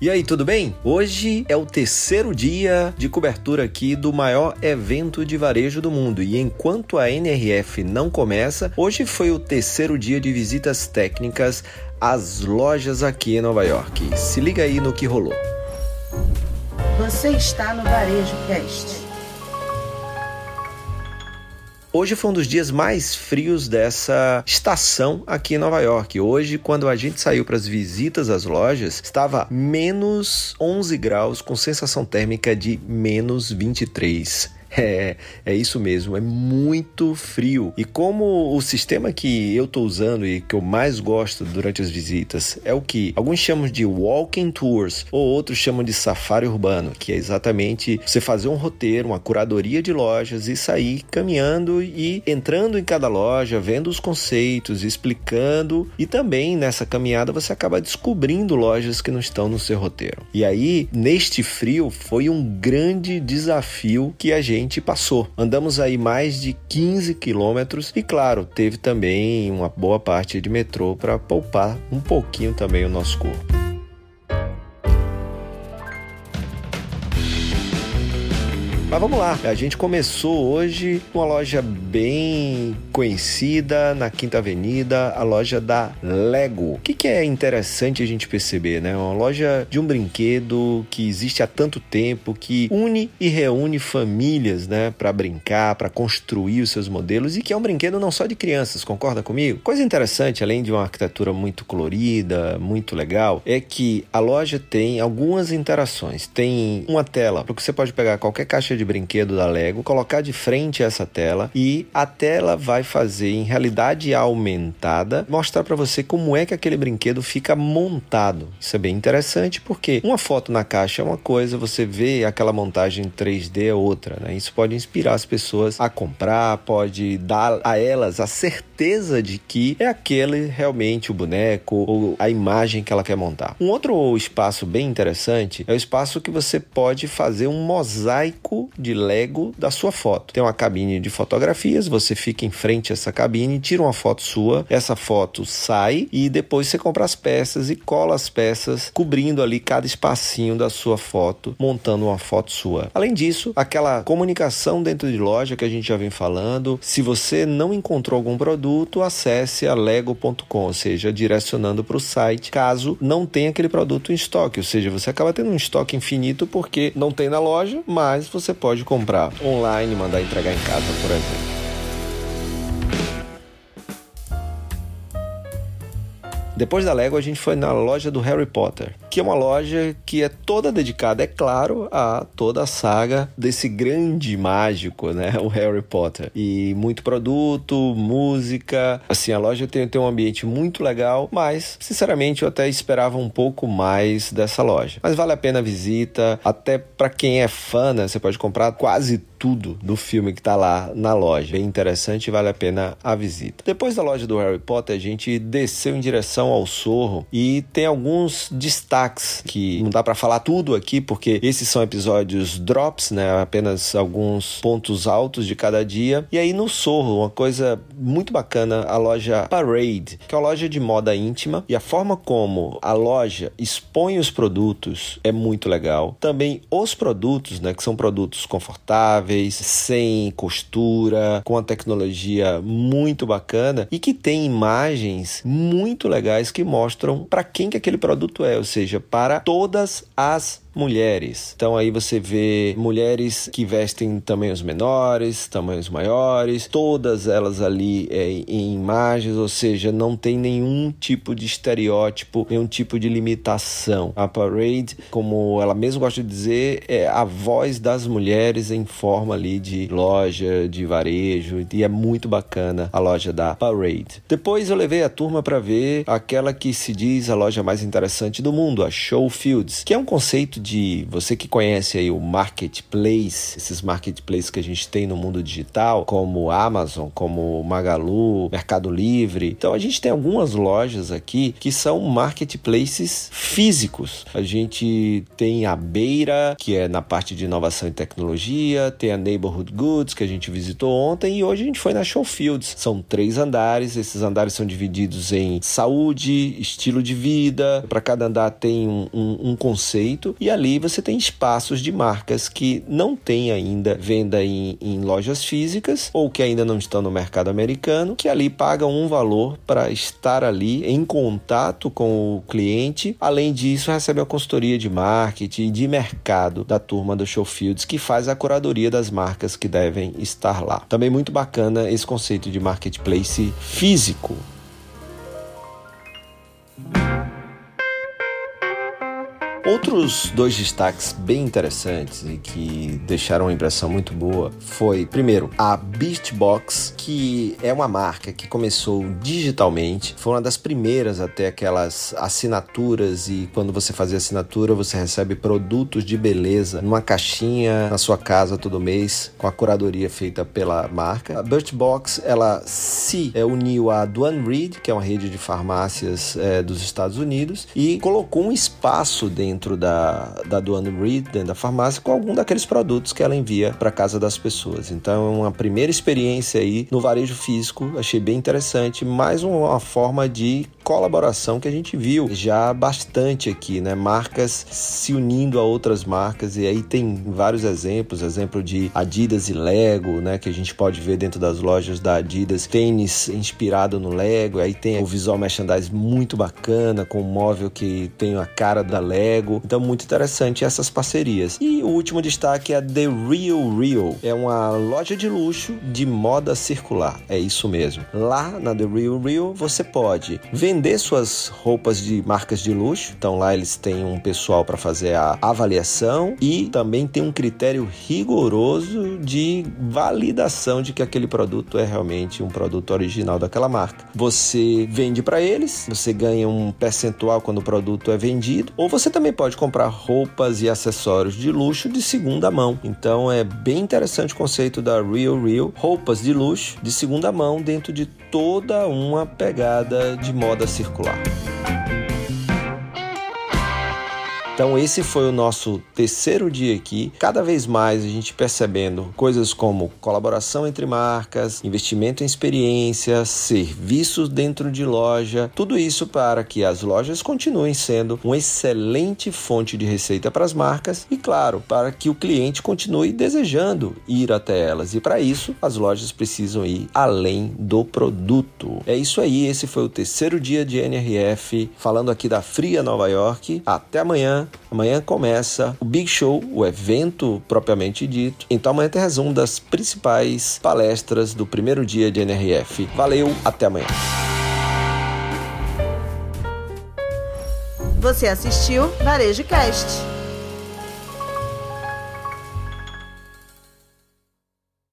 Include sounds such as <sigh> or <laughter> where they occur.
E aí, tudo bem? Hoje é o terceiro dia de cobertura aqui do maior evento de varejo do mundo. E enquanto a NRF não começa, hoje foi o terceiro dia de visitas técnicas às lojas aqui em Nova York. Se liga aí no que rolou. Você está no Varejo Cast. Hoje foi um dos dias mais frios dessa estação aqui em Nova York. Hoje, quando a gente saiu para as visitas às lojas, estava menos 11 graus, com sensação térmica de menos 23. É, é isso mesmo, é muito frio. E como o sistema que eu estou usando e que eu mais gosto durante as visitas é o que alguns chamam de walking tours ou outros chamam de safari urbano, que é exatamente você fazer um roteiro, uma curadoria de lojas e sair caminhando e entrando em cada loja, vendo os conceitos, explicando e também nessa caminhada você acaba descobrindo lojas que não estão no seu roteiro. E aí, neste frio, foi um grande desafio que a gente passou. Andamos aí mais de 15 quilômetros e, claro, teve também uma boa parte de metrô para poupar um pouquinho também o nosso corpo. Mas vamos lá, a gente começou hoje uma loja bem conhecida na Quinta Avenida, a loja da Lego. O que, que é interessante a gente perceber, né? Uma loja de um brinquedo que existe há tanto tempo, que une e reúne famílias, né, para brincar, para construir os seus modelos e que é um brinquedo não só de crianças, concorda comigo? Coisa interessante, além de uma arquitetura muito colorida, muito legal, é que a loja tem algumas interações. Tem uma tela, porque você pode pegar qualquer caixa de de brinquedo da Lego, colocar de frente essa tela e a tela vai fazer em realidade aumentada mostrar para você como é que aquele brinquedo fica montado. Isso é bem interessante porque uma foto na caixa é uma coisa, você vê aquela montagem 3D é outra, né? Isso pode inspirar as pessoas a comprar, pode dar a elas a certeza de que é aquele realmente o boneco ou a imagem que ela quer montar. Um outro espaço bem interessante é o espaço que você pode fazer um mosaico de Lego da sua foto. Tem uma cabine de fotografias, você fica em frente a essa cabine, tira uma foto sua, essa foto sai e depois você compra as peças e cola as peças, cobrindo ali cada espacinho da sua foto, montando uma foto sua. Além disso, aquela comunicação dentro de loja que a gente já vem falando, se você não encontrou algum produto, acesse a lego.com, ou seja, direcionando para o site, caso não tenha aquele produto em estoque, ou seja, você acaba tendo um estoque infinito porque não tem na loja, mas você pode comprar online, mandar entregar em casa, por exemplo. Depois da Lego, a gente foi na loja do Harry Potter, que é uma loja que é toda dedicada, é claro, a toda a saga desse grande mágico, né? <laughs> O Harry Potter. E muito produto, música. Assim, a loja tem, tem um ambiente muito legal, mas, sinceramente, eu até esperava um pouco mais dessa loja. Mas vale a pena a visita, até para quem é fã, né? Você pode comprar quase tudo do filme que tá lá na loja. Bem interessante, vale a pena a visita. Depois da loja do Harry Potter, a gente desceu em direção ao Sorro e tem alguns destaques que não dá para falar tudo aqui porque esses são episódios drops, né? Apenas alguns pontos altos de cada dia. E aí no Sorro, uma coisa muito bacana, a loja Parade, que é uma loja de moda íntima e a forma como a loja expõe os produtos é muito legal. Também os produtos, né, que são produtos confortáveis sem costura, com a tecnologia muito bacana e que tem imagens muito legais que mostram para quem que aquele produto é, ou seja, para todas as mulheres. Então aí você vê mulheres que vestem tamanhos menores, tamanhos maiores, todas elas ali é, em imagens, ou seja, não tem nenhum tipo de estereótipo, nenhum tipo de limitação. A Parade, como ela mesma gosta de dizer, é a voz das mulheres em forma ali de loja, de varejo, e é muito bacana a loja da Parade. Depois eu levei a turma para ver aquela que se diz a loja mais interessante do mundo, a Show Fields, que é um conceito de você que conhece aí o marketplace, esses marketplaces que a gente tem no mundo digital, como Amazon, como Magalu, Mercado Livre. Então a gente tem algumas lojas aqui que são marketplaces físicos. A gente tem a Beira, que é na parte de inovação e tecnologia, tem a Neighborhood Goods, que a gente visitou ontem, e hoje a gente foi na Showfields. São três andares, esses andares são divididos em saúde, estilo de vida, para cada andar tem um, um, um conceito, e ali você tem espaços de marcas que não tem ainda venda em, em lojas físicas ou que ainda não estão no mercado americano, que ali pagam um valor para estar ali em contato com o cliente. Além disso, recebe a consultoria de marketing e de mercado da turma do Showfields, que faz a curadoria das marcas que devem estar lá. Também muito bacana esse conceito de marketplace físico. Outros dois destaques bem interessantes e que deixaram uma impressão muito boa foi, primeiro, a Beastbox, que é uma marca que começou digitalmente, foi uma das primeiras até aquelas assinaturas e quando você fazia assinatura você recebe produtos de beleza numa caixinha na sua casa todo mês com a curadoria feita pela marca. A Birchbox ela se é, uniu a Duane Reed, que é uma rede de farmácias é, dos Estados Unidos, e colocou um espaço dentro dentro da, da Duane Reed, dentro da farmácia, com algum daqueles produtos que ela envia para casa das pessoas. Então, é uma primeira experiência aí no varejo físico, achei bem interessante, mais uma forma de colaboração que a gente viu já bastante aqui, né? Marcas se unindo a outras marcas e aí tem vários exemplos, exemplo de Adidas e Lego, né? Que a gente pode ver dentro das lojas da Adidas, tênis inspirado no Lego, aí tem o visual merchandise muito bacana com um móvel que tem a cara da Lego, então muito interessante essas parcerias. E o último destaque é a The Real Real, é uma loja de luxo de moda circular, é isso mesmo. Lá na The Real Real você pode ver vender suas roupas de marcas de luxo. Então lá eles têm um pessoal para fazer a avaliação e também tem um critério rigoroso de validação de que aquele produto é realmente um produto original daquela marca. Você vende para eles, você ganha um percentual quando o produto é vendido, ou você também pode comprar roupas e acessórios de luxo de segunda mão. Então é bem interessante o conceito da Real Real, roupas de luxo de segunda mão dentro de toda uma pegada de moda circular. Então esse foi o nosso terceiro dia aqui. Cada vez mais a gente percebendo coisas como colaboração entre marcas, investimento em experiência, serviços dentro de loja, tudo isso para que as lojas continuem sendo uma excelente fonte de receita para as marcas e claro, para que o cliente continue desejando ir até elas. E para isso, as lojas precisam ir além do produto. É isso aí, esse foi o terceiro dia de NRF, falando aqui da Fria Nova York. Até amanhã. Amanhã começa o Big Show, o evento propriamente dito. Então amanhã tem resumo das principais palestras do primeiro dia de NRF. Valeu, até amanhã. Você assistiu Varejo Cast.